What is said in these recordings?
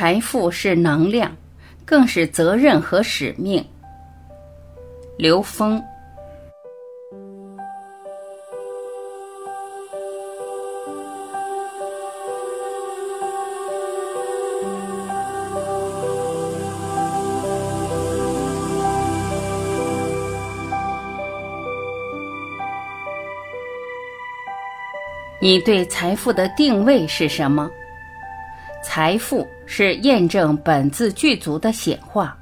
财富是能量，更是责任和使命。刘峰。你对财富的定位是什么？财富是验证本自具足的显化。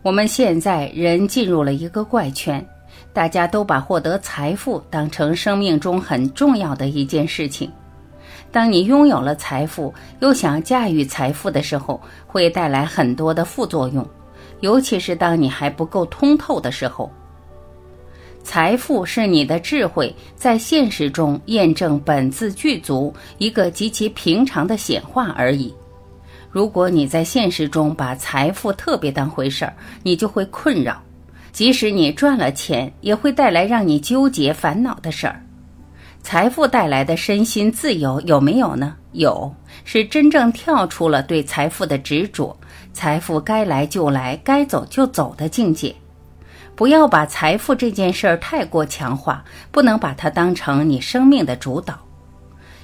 我们现在人进入了一个怪圈，大家都把获得财富当成生命中很重要的一件事情。当你拥有了财富，又想驾驭财富的时候，会带来很多的副作用，尤其是当你还不够通透的时候。财富是你的智慧在现实中验证本自具足一个极其平常的显化而已。如果你在现实中把财富特别当回事儿，你就会困扰。即使你赚了钱，也会带来让你纠结烦恼的事儿。财富带来的身心自由有没有呢？有，是真正跳出了对财富的执着，财富该来就来，该走就走的境界。不要把财富这件事儿太过强化，不能把它当成你生命的主导。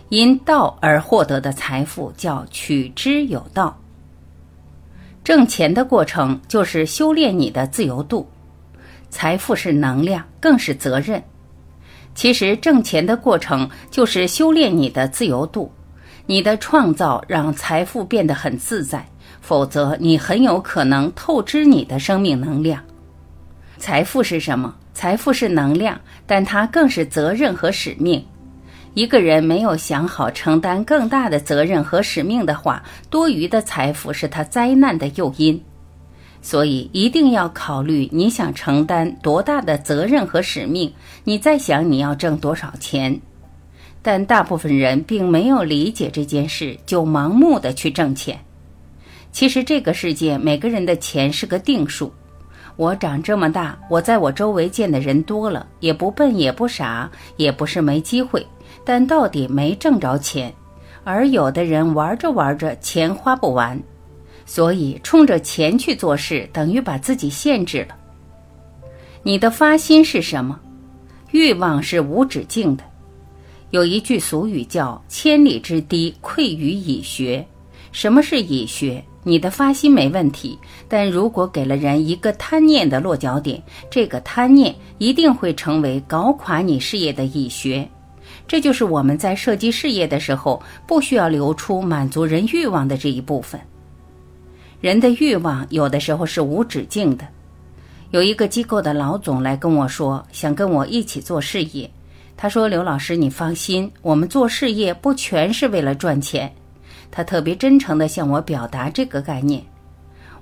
因道而获得的财富叫取之有道。挣钱的过程就是修炼你的自由度。财富是能量，更是责任。其实挣钱的过程就是修炼你的自由度。你的创造让财富变得很自在，否则你很有可能透支你的生命能量。财富是什么？财富是能量，但它更是责任和使命。一个人没有想好承担更大的责任和使命的话，多余的财富是他灾难的诱因。所以一定要考虑你想承担多大的责任和使命，你在想你要挣多少钱。但大部分人并没有理解这件事，就盲目的去挣钱。其实这个世界每个人的钱是个定数。我长这么大，我在我周围见的人多了，也不笨也不傻，也不是没机会，但到底没挣着钱。而有的人玩着玩着，钱花不完，所以冲着钱去做事，等于把自己限制了。你的发心是什么？欲望是无止境的。有一句俗语叫“千里之堤，溃于蚁穴”。什么是蚁穴？你的发心没问题，但如果给了人一个贪念的落脚点，这个贪念一定会成为搞垮你事业的蚁穴。这就是我们在设计事业的时候，不需要留出满足人欲望的这一部分。人的欲望有的时候是无止境的。有一个机构的老总来跟我说，想跟我一起做事业。他说：“刘老师，你放心，我们做事业不全是为了赚钱。”他特别真诚地向我表达这个概念，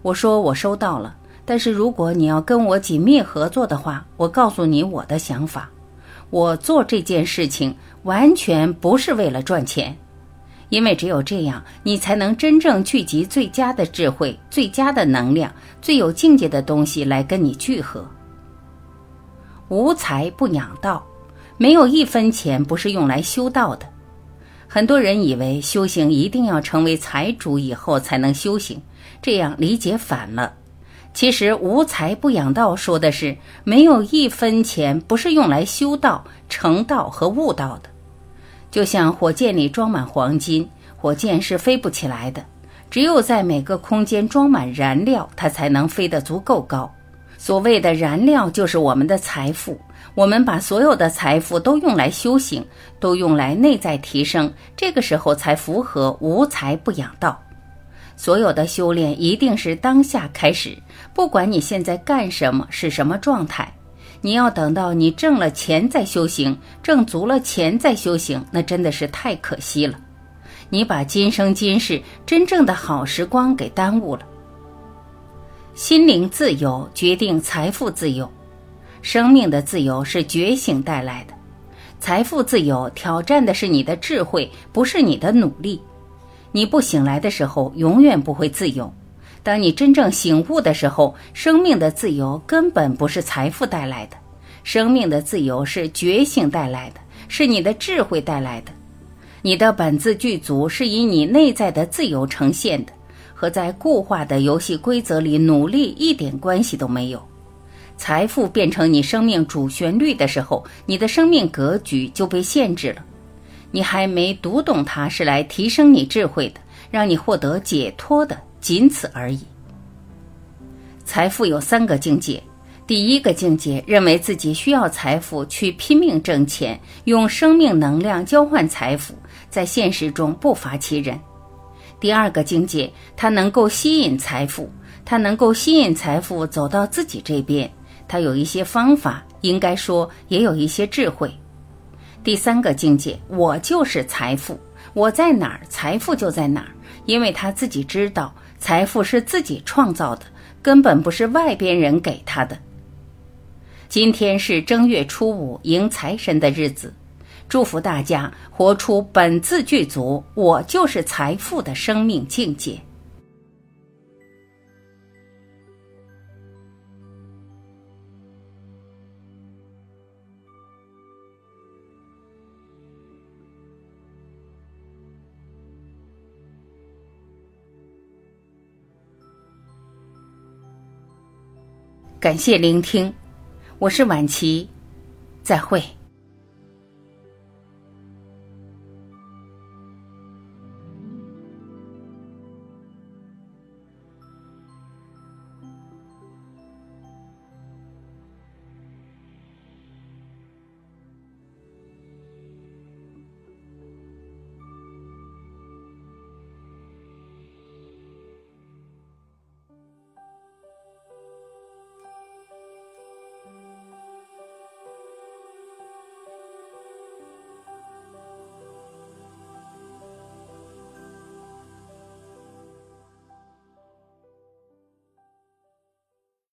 我说我收到了，但是如果你要跟我紧密合作的话，我告诉你我的想法，我做这件事情完全不是为了赚钱，因为只有这样，你才能真正聚集最佳的智慧、最佳的能量、最有境界的东西来跟你聚合。无财不养道，没有一分钱不是用来修道的。很多人以为修行一定要成为财主以后才能修行，这样理解反了。其实“无财不养道”说的是没有一分钱不是用来修道、成道和悟道的。就像火箭里装满黄金，火箭是飞不起来的。只有在每个空间装满燃料，它才能飞得足够高。所谓的燃料就是我们的财富。我们把所有的财富都用来修行，都用来内在提升，这个时候才符合无财不养道。所有的修炼一定是当下开始，不管你现在干什么，是什么状态，你要等到你挣了钱再修行，挣足了钱再修行，那真的是太可惜了。你把今生今世真正的好时光给耽误了。心灵自由决定财富自由。生命的自由是觉醒带来的，财富自由挑战的是你的智慧，不是你的努力。你不醒来的时候，永远不会自由。当你真正醒悟的时候，生命的自由根本不是财富带来的，生命的自由是觉醒带来的，是你的智慧带来的。你的本自具足是以你内在的自由呈现的，和在固化的游戏规则里努力一点关系都没有。财富变成你生命主旋律的时候，你的生命格局就被限制了。你还没读懂它是来提升你智慧的，让你获得解脱的，仅此而已。财富有三个境界。第一个境界认为自己需要财富去拼命挣钱，用生命能量交换财富，在现实中不乏其人。第二个境界，他能够吸引财富，他能够吸引财富走到自己这边，他有一些方法，应该说也有一些智慧。第三个境界，我就是财富，我在哪儿，财富就在哪儿，因为他自己知道财富是自己创造的，根本不是外边人给他的。今天是正月初五迎财神的日子，祝福大家活出本自具足，我就是财富的生命境界。感谢聆听。我是晚琪，再会。